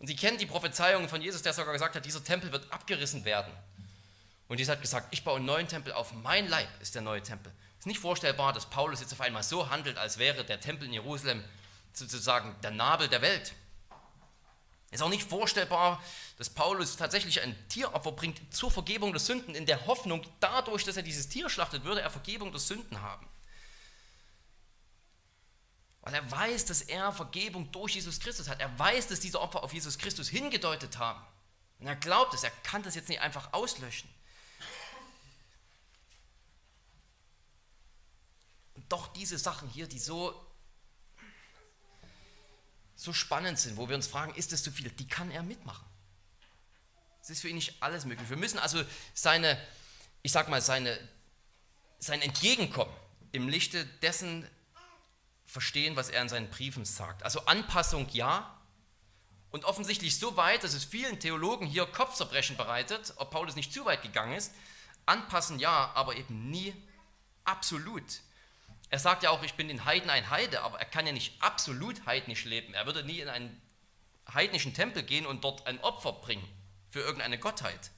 Und Sie kennen die Prophezeiungen von Jesus, der sogar gesagt hat, dieser Tempel wird abgerissen werden. Und Jesus hat gesagt, ich baue einen neuen Tempel auf, mein Leib ist der neue Tempel. Es ist nicht vorstellbar, dass Paulus jetzt auf einmal so handelt, als wäre der Tempel in Jerusalem sozusagen der Nabel der Welt. Ist auch nicht vorstellbar, dass Paulus tatsächlich ein Tieropfer bringt zur Vergebung der Sünden, in der Hoffnung, dadurch, dass er dieses Tier schlachtet, würde er Vergebung der Sünden haben. Weil er weiß, dass er Vergebung durch Jesus Christus hat. Er weiß, dass diese Opfer auf Jesus Christus hingedeutet haben. Und er glaubt es, er kann das jetzt nicht einfach auslöschen. Und doch diese Sachen hier, die so so spannend sind, wo wir uns fragen, ist es zu viel, die kann er mitmachen. Es ist für ihn nicht alles möglich. Wir müssen also seine, ich sag mal, seine, sein Entgegenkommen im Lichte dessen verstehen, was er in seinen Briefen sagt. Also Anpassung ja, und offensichtlich so weit, dass es vielen Theologen hier Kopfzerbrechen bereitet, ob Paulus nicht zu weit gegangen ist. Anpassen ja, aber eben nie absolut. Er sagt ja auch, ich bin den Heiden ein Heide, aber er kann ja nicht absolut heidnisch leben. Er würde nie in einen heidnischen Tempel gehen und dort ein Opfer bringen für irgendeine Gottheit.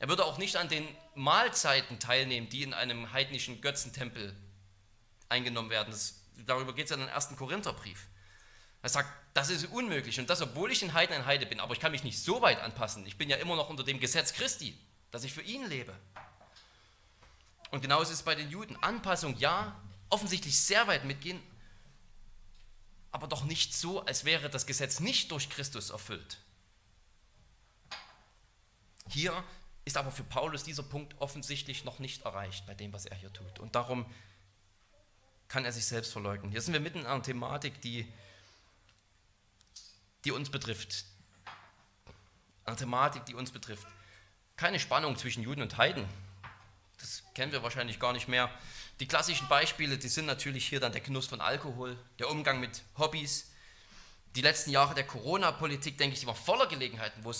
Er würde auch nicht an den Mahlzeiten teilnehmen, die in einem heidnischen Götzentempel eingenommen werden. Das, darüber geht es ja in den ersten Korintherbrief. Er sagt, das ist unmöglich. Und das, obwohl ich den Heiden ein Heide bin, aber ich kann mich nicht so weit anpassen. Ich bin ja immer noch unter dem Gesetz Christi, dass ich für ihn lebe. Und genauso ist es bei den Juden. Anpassung ja, offensichtlich sehr weit mitgehen, aber doch nicht so, als wäre das Gesetz nicht durch Christus erfüllt. Hier ist aber für Paulus dieser Punkt offensichtlich noch nicht erreicht bei dem, was er hier tut. Und darum kann er sich selbst verleugnen. Hier sind wir mitten in einer Thematik, die, die uns betrifft. Eine Thematik, die uns betrifft. Keine Spannung zwischen Juden und Heiden. Das kennen wir wahrscheinlich gar nicht mehr. Die klassischen Beispiele, die sind natürlich hier dann der Genuss von Alkohol, der Umgang mit Hobbys, die letzten Jahre der Corona-Politik, denke ich, die war voller Gelegenheiten, wo,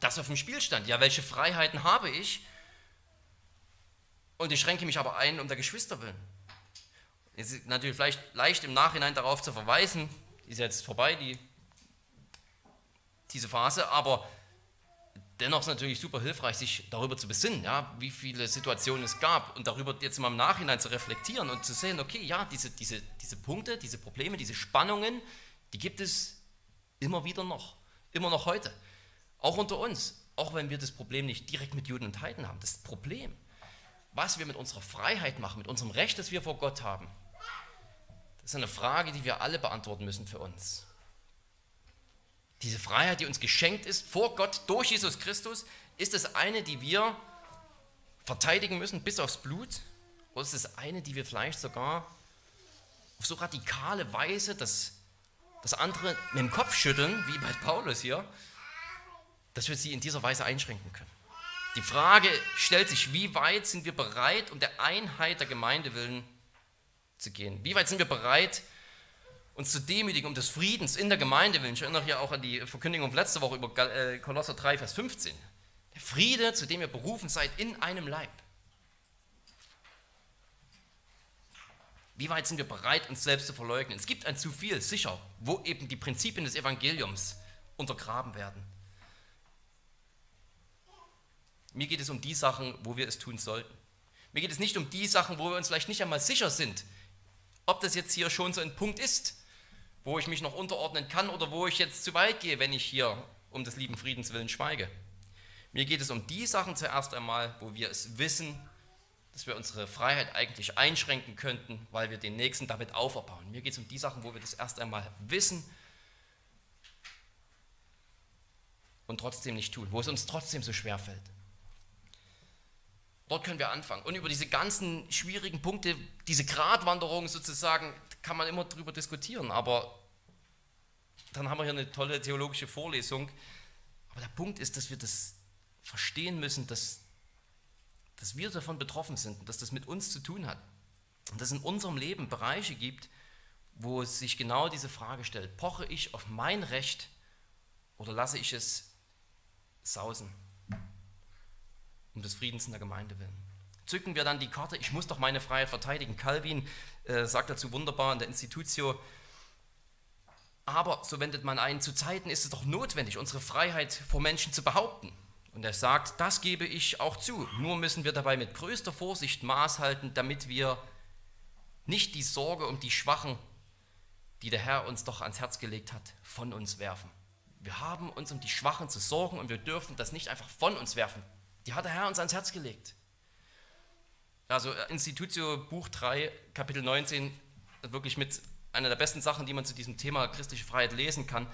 das auf dem Spiel stand. Ja, welche Freiheiten habe ich? Und ich schränke mich aber ein um der Geschwister willen. Es ist natürlich vielleicht leicht im Nachhinein darauf zu verweisen, ist jetzt vorbei, die, diese Phase, aber dennoch ist es natürlich super hilfreich, sich darüber zu besinnen, ja, wie viele Situationen es gab und darüber jetzt mal im Nachhinein zu reflektieren und zu sehen, okay, ja, diese, diese, diese Punkte, diese Probleme, diese Spannungen, die gibt es immer wieder noch, immer noch heute. Auch unter uns, auch wenn wir das Problem nicht direkt mit Juden und Heiden haben. Das Problem, was wir mit unserer Freiheit machen, mit unserem Recht, das wir vor Gott haben, das ist eine Frage, die wir alle beantworten müssen für uns. Diese Freiheit, die uns geschenkt ist vor Gott durch Jesus Christus, ist es eine, die wir verteidigen müssen bis aufs Blut? Oder ist es eine, die wir vielleicht sogar auf so radikale Weise, dass das andere mit dem Kopf schütteln, wie bei Paulus hier, dass wir sie in dieser Weise einschränken können. Die Frage stellt sich, wie weit sind wir bereit, um der Einheit der Gemeinde willen zu gehen? Wie weit sind wir bereit, uns zu demütigen, um des Friedens in der Gemeinde willen? Ich erinnere hier auch an die Verkündigung von letzter Woche über äh, Kolosser 3, Vers 15. Der Friede, zu dem ihr berufen seid, in einem Leib. Wie weit sind wir bereit, uns selbst zu verleugnen? Es gibt ein zu viel, sicher, wo eben die Prinzipien des Evangeliums untergraben werden. Mir geht es um die Sachen, wo wir es tun sollten. Mir geht es nicht um die Sachen, wo wir uns vielleicht nicht einmal sicher sind, ob das jetzt hier schon so ein Punkt ist, wo ich mich noch unterordnen kann oder wo ich jetzt zu weit gehe, wenn ich hier um des lieben Friedens willen schweige. Mir geht es um die Sachen zuerst einmal, wo wir es wissen, dass wir unsere Freiheit eigentlich einschränken könnten, weil wir den Nächsten damit auferbauen. Mir geht es um die Sachen, wo wir das erst einmal wissen und trotzdem nicht tun, wo es uns trotzdem so schwer fällt. Dort können wir anfangen. Und über diese ganzen schwierigen Punkte, diese Gratwanderung sozusagen, kann man immer drüber diskutieren. Aber dann haben wir hier eine tolle theologische Vorlesung. Aber der Punkt ist, dass wir das verstehen müssen, dass dass wir davon betroffen sind und dass das mit uns zu tun hat. Und dass es in unserem Leben Bereiche gibt, wo sich genau diese Frage stellt, poche ich auf mein Recht oder lasse ich es sausen, um des Friedens in der Gemeinde willen. Zücken wir dann die Karte, ich muss doch meine Freiheit verteidigen. Calvin äh, sagt dazu wunderbar in der Institutio, aber so wendet man ein, zu Zeiten ist es doch notwendig, unsere Freiheit vor Menschen zu behaupten. Und er sagt, das gebe ich auch zu. Nur müssen wir dabei mit größter Vorsicht Maß halten, damit wir nicht die Sorge um die Schwachen, die der Herr uns doch ans Herz gelegt hat, von uns werfen. Wir haben uns um die Schwachen zu sorgen und wir dürfen das nicht einfach von uns werfen. Die hat der Herr uns ans Herz gelegt. Also äh, Institutio Buch 3, Kapitel 19, wirklich mit einer der besten Sachen, die man zu diesem Thema christliche Freiheit lesen kann.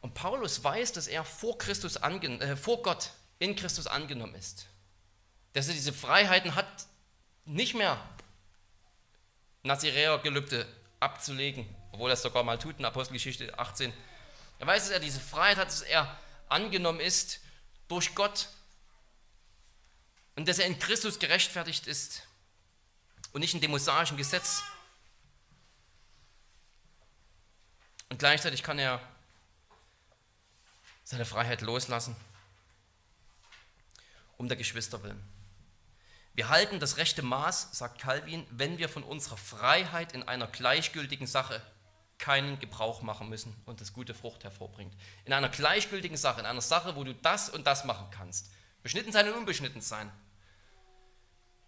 Und Paulus weiß, dass er vor, Christus äh, vor Gott in Christus angenommen ist. Dass er diese Freiheiten hat, nicht mehr Naziräer-Gelübde abzulegen, obwohl er es sogar mal tut in Apostelgeschichte 18. Er weiß, dass er diese Freiheit hat, dass er angenommen ist durch Gott und dass er in Christus gerechtfertigt ist und nicht in dem mosaischen Gesetz. Und gleichzeitig kann er seine Freiheit loslassen, um der Geschwister willen. Wir halten das rechte Maß, sagt Calvin, wenn wir von unserer Freiheit in einer gleichgültigen Sache keinen Gebrauch machen müssen und das gute Frucht hervorbringt. In einer gleichgültigen Sache, in einer Sache, wo du das und das machen kannst. Beschnitten sein und unbeschnitten sein.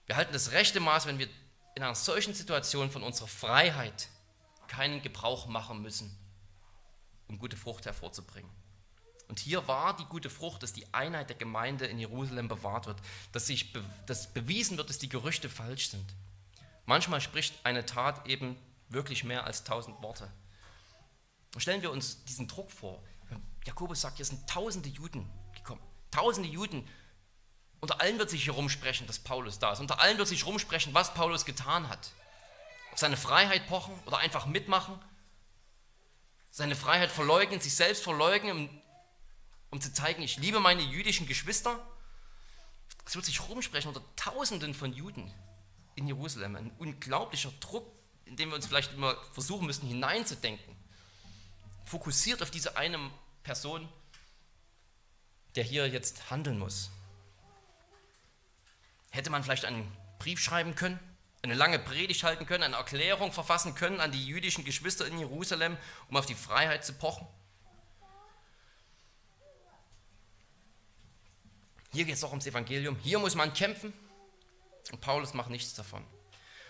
Wir halten das rechte Maß, wenn wir in einer solchen Situation von unserer Freiheit keinen Gebrauch machen müssen, um gute Frucht hervorzubringen. Und hier war die gute Frucht, dass die Einheit der Gemeinde in Jerusalem bewahrt wird, dass, sich, dass bewiesen wird, dass die Gerüchte falsch sind. Manchmal spricht eine Tat eben wirklich mehr als tausend Worte. Und stellen wir uns diesen Druck vor. Jakobus sagt, hier sind tausende Juden gekommen. Tausende Juden. Unter allen wird sich hier rumsprechen, dass Paulus da ist. Unter allen wird sich rumsprechen, was Paulus getan hat. Auf seine Freiheit pochen oder einfach mitmachen. Seine Freiheit verleugnen, sich selbst verleugnen, um zu zeigen, ich liebe meine jüdischen Geschwister. Es wird sich rumsprechen unter Tausenden von Juden in Jerusalem. Ein unglaublicher Druck, in dem wir uns vielleicht immer versuchen müssen hineinzudenken. Fokussiert auf diese eine Person, der hier jetzt handeln muss. Hätte man vielleicht einen Brief schreiben können, eine lange Predigt halten können, eine Erklärung verfassen können an die jüdischen Geschwister in Jerusalem, um auf die Freiheit zu pochen? Hier geht es auch ums Evangelium. Hier muss man kämpfen. Und Paulus macht nichts davon.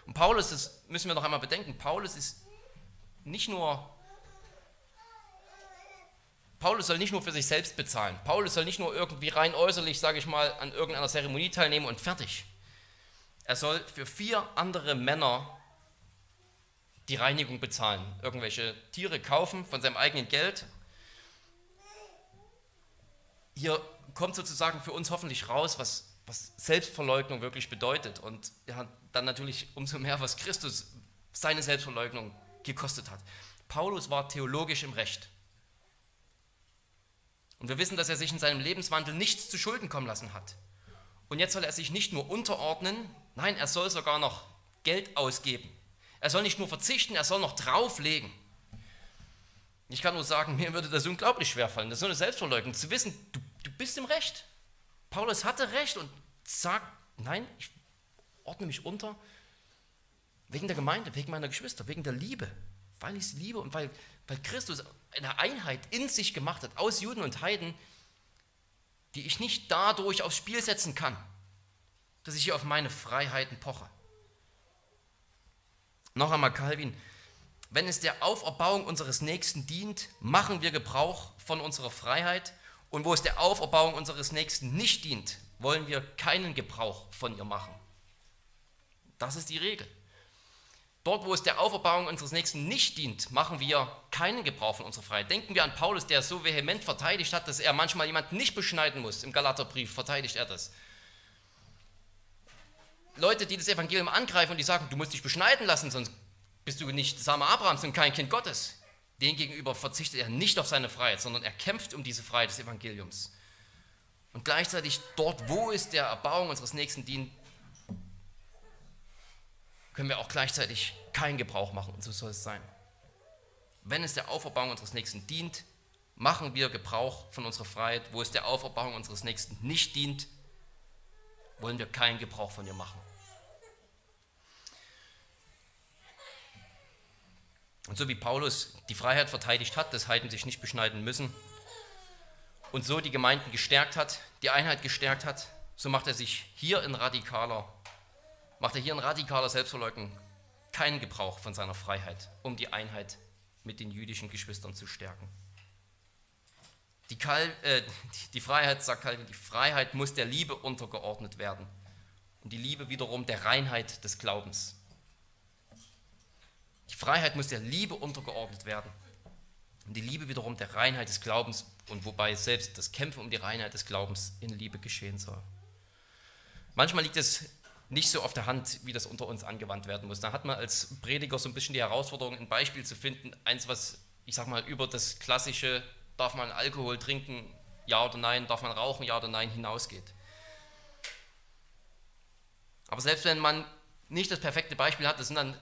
Und Paulus, das müssen wir noch einmal bedenken, Paulus ist nicht nur, Paulus soll nicht nur für sich selbst bezahlen. Paulus soll nicht nur irgendwie rein äußerlich, sage ich mal, an irgendeiner Zeremonie teilnehmen und fertig. Er soll für vier andere Männer die Reinigung bezahlen. Irgendwelche Tiere kaufen von seinem eigenen Geld. Hier kommt sozusagen für uns hoffentlich raus, was, was Selbstverleugnung wirklich bedeutet. Und ja, dann natürlich umso mehr, was Christus seine Selbstverleugnung gekostet hat. Paulus war theologisch im Recht. Und wir wissen, dass er sich in seinem Lebenswandel nichts zu Schulden kommen lassen hat. Und jetzt soll er sich nicht nur unterordnen, nein, er soll sogar noch Geld ausgeben. Er soll nicht nur verzichten, er soll noch drauflegen. Ich kann nur sagen, mir würde das unglaublich schwerfallen. Das ist so eine Selbstverleugnung, zu wissen, du, du bist im Recht. Paulus hatte Recht und sagt, nein, ich ordne mich unter wegen der Gemeinde, wegen meiner Geschwister, wegen der Liebe, weil ich sie liebe und weil, weil Christus eine Einheit in sich gemacht hat, aus Juden und Heiden, die ich nicht dadurch aufs Spiel setzen kann, dass ich hier auf meine Freiheiten poche. Noch einmal Calvin, wenn es der Auferbauung unseres Nächsten dient, machen wir Gebrauch von unserer Freiheit und wo es der Auferbauung unseres Nächsten nicht dient, wollen wir keinen Gebrauch von ihr machen. Das ist die Regel. Dort, wo es der Auferbauung unseres Nächsten nicht dient, machen wir keinen Gebrauch von unserer Freiheit. Denken wir an Paulus, der so vehement verteidigt hat, dass er manchmal jemanden nicht beschneiden muss. Im Galaterbrief verteidigt er das. Leute, die das Evangelium angreifen und die sagen, du musst dich beschneiden lassen, sonst bist du nicht Same Abrahams und kein Kind Gottes. Den gegenüber verzichtet er nicht auf seine Freiheit, sondern er kämpft um diese Freiheit des Evangeliums. Und gleichzeitig dort, wo es der Erbauung unseres Nächsten dient, können wir auch gleichzeitig keinen Gebrauch machen. Und so soll es sein. Wenn es der Auferbauung unseres Nächsten dient, machen wir Gebrauch von unserer Freiheit. Wo es der Auferbauung unseres Nächsten nicht dient, wollen wir keinen Gebrauch von ihr machen. Und so wie Paulus die Freiheit verteidigt hat, dass Heiden sich nicht beschneiden müssen und so die Gemeinden gestärkt hat, die Einheit gestärkt hat, so macht er sich hier in radikaler, macht er hier in radikaler Selbstverleugnung keinen Gebrauch von seiner Freiheit, um die Einheit mit den jüdischen Geschwistern zu stärken. Die, Kal äh, die Freiheit, sagt Calvin, die Freiheit muss der Liebe untergeordnet werden und die Liebe wiederum der Reinheit des Glaubens. Die Freiheit muss der Liebe untergeordnet werden. Und die Liebe wiederum der Reinheit des Glaubens und wobei selbst das Kämpfen um die Reinheit des Glaubens in Liebe geschehen soll. Manchmal liegt es nicht so auf der Hand, wie das unter uns angewandt werden muss. Da hat man als Prediger so ein bisschen die Herausforderung, ein Beispiel zu finden, eins, was, ich sag mal, über das klassische, darf man Alkohol trinken, ja oder nein, darf man rauchen, ja oder nein, hinausgeht. Aber selbst wenn man nicht das perfekte Beispiel hat, das sind dann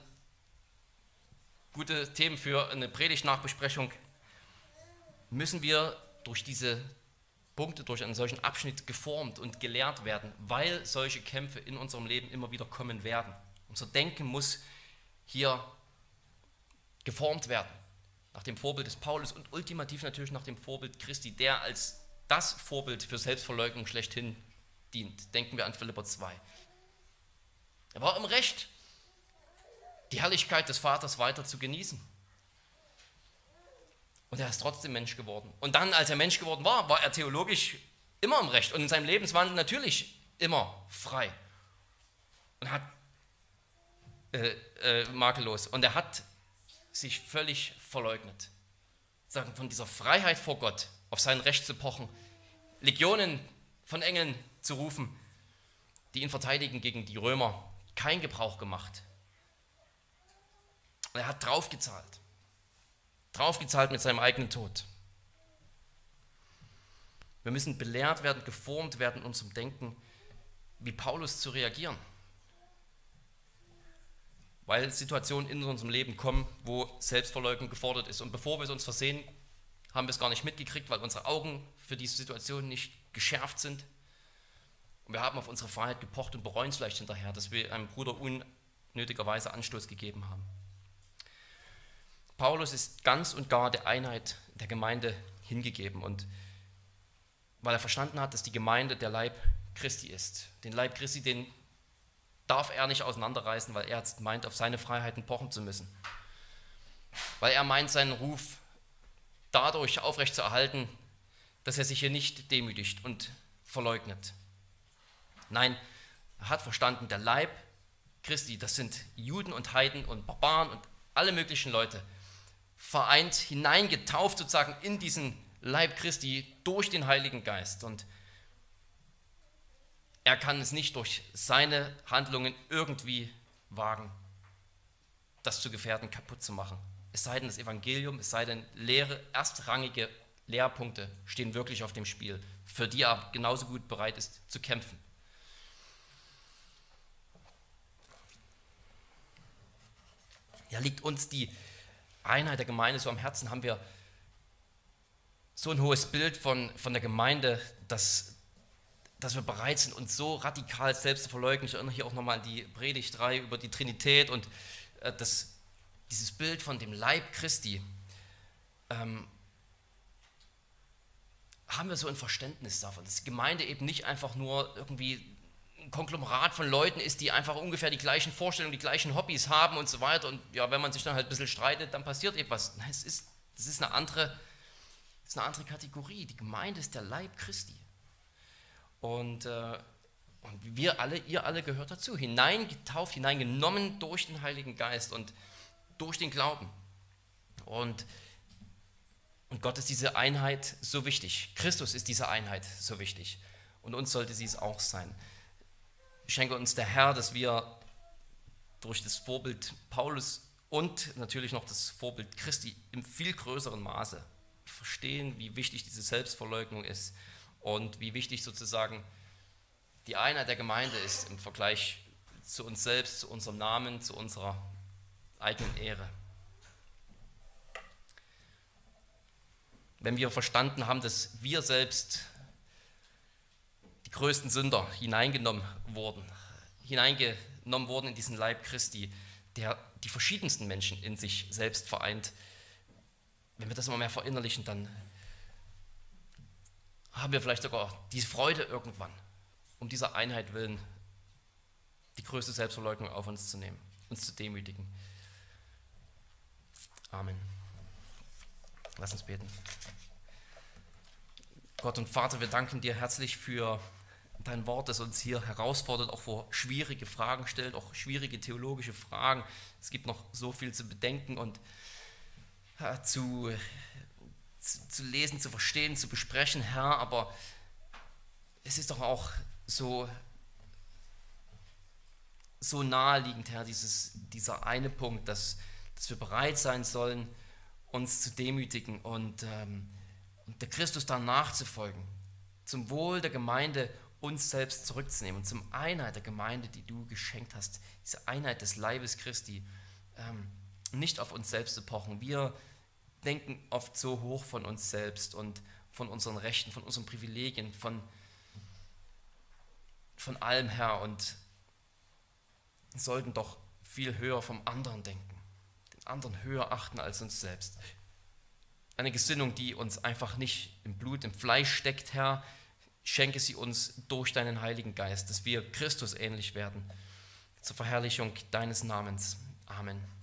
gute Themen für eine Predigtnachbesprechung, müssen wir durch diese Punkte durch einen solchen Abschnitt geformt und gelehrt werden, weil solche Kämpfe in unserem Leben immer wieder kommen werden. Unser Denken muss hier geformt werden, nach dem Vorbild des Paulus und ultimativ natürlich nach dem Vorbild Christi, der als das Vorbild für Selbstverleugnung schlechthin dient. Denken wir an Philipper 2. Er war im Recht, die Herrlichkeit des Vaters weiter zu genießen. Und er ist trotzdem Mensch geworden. Und dann, als er Mensch geworden war, war er theologisch immer im Recht und in seinem Lebenswandel natürlich immer frei. Und hat äh, äh, makellos. Und er hat sich völlig verleugnet. Sagen, von dieser Freiheit vor Gott, auf sein Recht zu pochen, Legionen von Engeln zu rufen, die ihn verteidigen gegen die Römer, kein Gebrauch gemacht. Und er hat draufgezahlt draufgezahlt mit seinem eigenen Tod. Wir müssen belehrt werden, geformt werden, uns zum Denken, wie Paulus zu reagieren. Weil Situationen in unserem Leben kommen, wo Selbstverleugnung gefordert ist. Und bevor wir es uns versehen, haben wir es gar nicht mitgekriegt, weil unsere Augen für diese Situation nicht geschärft sind. Und wir haben auf unsere Freiheit gepocht und bereuen es vielleicht hinterher, dass wir einem Bruder unnötigerweise Anstoß gegeben haben. Paulus ist ganz und gar der Einheit der Gemeinde hingegeben und weil er verstanden hat, dass die Gemeinde der Leib Christi ist. Den Leib Christi, den darf er nicht auseinanderreißen, weil er meint, auf seine Freiheiten pochen zu müssen. Weil er meint, seinen Ruf dadurch aufrechtzuerhalten, dass er sich hier nicht demütigt und verleugnet. Nein, er hat verstanden, der Leib Christi, das sind Juden und Heiden und Barbaren und alle möglichen Leute, vereint, hineingetauft sozusagen in diesen Leib Christi durch den Heiligen Geist. Und er kann es nicht durch seine Handlungen irgendwie wagen, das zu gefährden, kaputt zu machen. Es sei denn, das Evangelium, es sei denn, leere, erstrangige Lehrpunkte stehen wirklich auf dem Spiel, für die er genauso gut bereit ist zu kämpfen. Ja, liegt uns die Einheit der Gemeinde so am Herzen, haben wir so ein hohes Bild von, von der Gemeinde, dass, dass wir bereit sind, uns so radikal selbst zu verleugnen. Ich erinnere hier auch nochmal an die Predigt 3 über die Trinität und äh, das, dieses Bild von dem Leib Christi. Ähm, haben wir so ein Verständnis davon, dass die Gemeinde eben nicht einfach nur irgendwie Konglomerat von Leuten ist, die einfach ungefähr die gleichen Vorstellungen, die gleichen Hobbys haben und so weiter. Und ja, wenn man sich dann halt ein bisschen streitet, dann passiert etwas. Es ist, es ist, eine, andere, es ist eine andere Kategorie. Die Gemeinde ist der Leib Christi. Und, äh, und wir alle, ihr alle gehört dazu. Hineingetauft, hineingenommen durch den Heiligen Geist und durch den Glauben. Und, und Gott ist diese Einheit so wichtig. Christus ist diese Einheit so wichtig. Und uns sollte sie es auch sein schenke uns der Herr, dass wir durch das Vorbild Paulus und natürlich noch das Vorbild Christi im viel größeren Maße verstehen, wie wichtig diese Selbstverleugnung ist und wie wichtig sozusagen die Einheit der Gemeinde ist im Vergleich zu uns selbst, zu unserem Namen, zu unserer eigenen Ehre. Wenn wir verstanden haben, dass wir selbst größten Sünder hineingenommen wurden, hineingenommen wurden in diesen Leib Christi, der die verschiedensten Menschen in sich selbst vereint. Wenn wir das immer mehr verinnerlichen, dann haben wir vielleicht sogar die Freude irgendwann, um dieser Einheit willen die größte Selbstverleugnung auf uns zu nehmen, uns zu demütigen. Amen. Lass uns beten. Gott und Vater, wir danken dir herzlich für dein Wort, das uns hier herausfordert, auch vor schwierige Fragen stellt, auch schwierige theologische Fragen. Es gibt noch so viel zu bedenken und ja, zu, zu, zu lesen, zu verstehen, zu besprechen, Herr, aber es ist doch auch so so naheliegend, Herr, dieses, dieser eine Punkt, dass, dass wir bereit sein sollen, uns zu demütigen und, ähm, und der Christus dann nachzufolgen, zum Wohl der Gemeinde uns selbst zurückzunehmen und zum Einheit der Gemeinde, die du geschenkt hast, diese Einheit des Leibes Christi, ähm, nicht auf uns selbst zu pochen. Wir denken oft so hoch von uns selbst und von unseren Rechten, von unseren Privilegien, von, von allem her und sollten doch viel höher vom anderen denken, den anderen höher achten als uns selbst. Eine Gesinnung, die uns einfach nicht im Blut, im Fleisch steckt, Herr, schenke sie uns durch deinen Heiligen Geist, dass wir Christus ähnlich werden, zur Verherrlichung deines Namens. Amen.